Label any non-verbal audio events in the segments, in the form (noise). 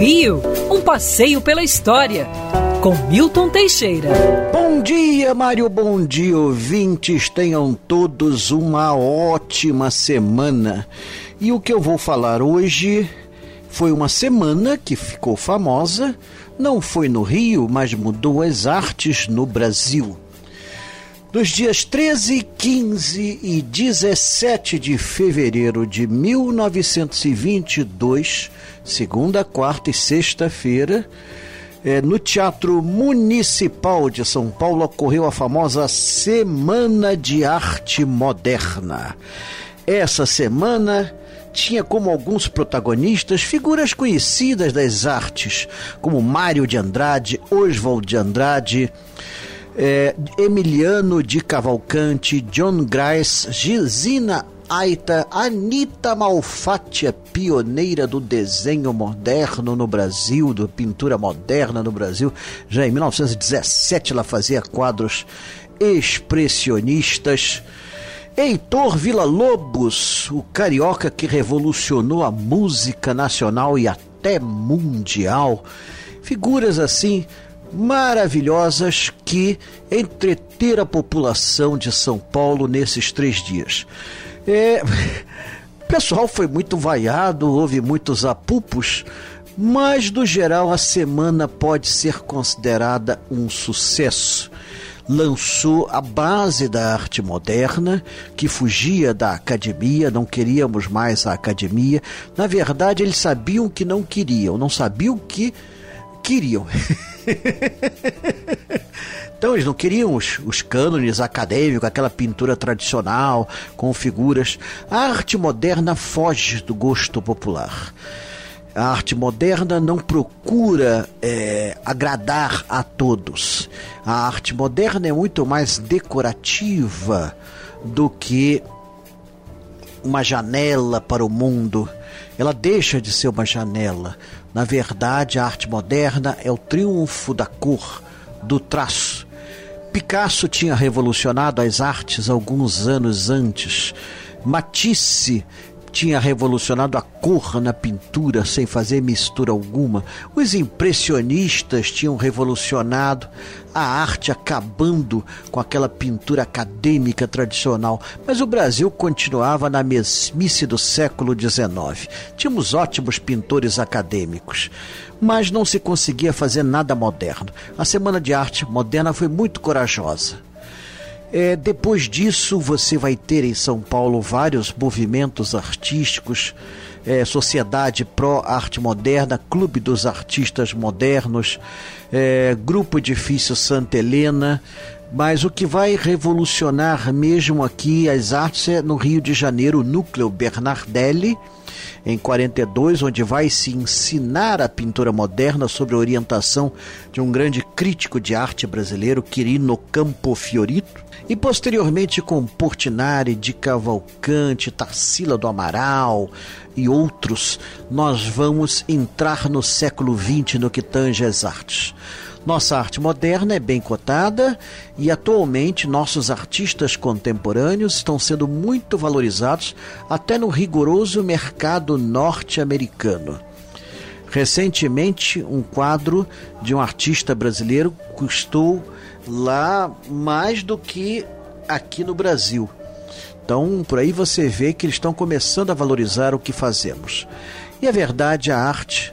Rio, um passeio pela história, com Milton Teixeira. Bom dia, Mário, bom dia, ouvintes. Tenham todos uma ótima semana. E o que eu vou falar hoje foi uma semana que ficou famosa, não foi no Rio, mas mudou as artes no Brasil. Nos dias 13, 15 e 17 de fevereiro de 1922, segunda, quarta e sexta-feira, é, no Teatro Municipal de São Paulo ocorreu a famosa Semana de Arte Moderna. Essa semana tinha como alguns protagonistas figuras conhecidas das artes, como Mário de Andrade, Oswald de Andrade, é, Emiliano de Cavalcante, John Grice, Gisina Aita, Anita Malfatti, a pioneira do desenho moderno no Brasil, da pintura moderna no Brasil. Já em 1917 ela fazia quadros expressionistas. Heitor Villa-Lobos, o carioca que revolucionou a música nacional e até mundial. Figuras assim maravilhosas que entreter a população de São Paulo nesses três dias. É, o (laughs) pessoal foi muito vaiado, houve muitos apupos, mas no geral a semana pode ser considerada um sucesso. Lançou a base da arte moderna, que fugia da academia, não queríamos mais a academia. Na verdade, eles sabiam que não queriam, não sabiam que queriam. (laughs) (laughs) então eles não queriam os, os cânones acadêmicos, aquela pintura tradicional com figuras. A arte moderna foge do gosto popular. A arte moderna não procura é, agradar a todos. A arte moderna é muito mais decorativa do que uma janela para o mundo. Ela deixa de ser uma janela. Na verdade, a arte moderna é o triunfo da cor, do traço. Picasso tinha revolucionado as artes alguns anos antes. Matisse tinha revolucionado a cor na pintura sem fazer mistura alguma. Os impressionistas tinham revolucionado a arte, acabando com aquela pintura acadêmica tradicional. Mas o Brasil continuava na mesmice do século XIX. Tínhamos ótimos pintores acadêmicos, mas não se conseguia fazer nada moderno. A Semana de Arte Moderna foi muito corajosa é, depois disso, você vai ter em São Paulo vários movimentos artísticos, é, Sociedade Pró Arte Moderna, Clube dos Artistas Modernos, é, Grupo Edifício Santa Helena, mas o que vai revolucionar mesmo aqui as artes é no Rio de Janeiro, o Núcleo Bernardelli, em 42, onde vai se ensinar a pintura moderna sob a orientação de um grande crítico de arte brasileiro, Quirino Campo Fiorito e posteriormente com Portinari, de Cavalcante, Tarsila do Amaral e outros, nós vamos entrar no século XX no que tange as artes. Nossa arte moderna é bem cotada e atualmente nossos artistas contemporâneos estão sendo muito valorizados até no rigoroso mercado norte-americano. Recentemente, um quadro de um artista brasileiro custou lá mais do que aqui no Brasil. Então, por aí você vê que eles estão começando a valorizar o que fazemos. E a verdade, a arte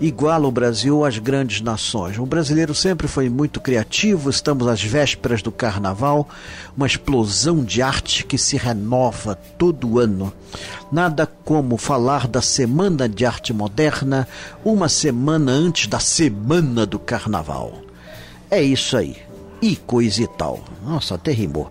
iguala o Brasil às grandes nações. O brasileiro sempre foi muito criativo, estamos às vésperas do carnaval, uma explosão de arte que se renova todo ano. Nada como falar da Semana de Arte Moderna uma semana antes da Semana do Carnaval. É isso aí e coisa e tal. Nossa, até rimou.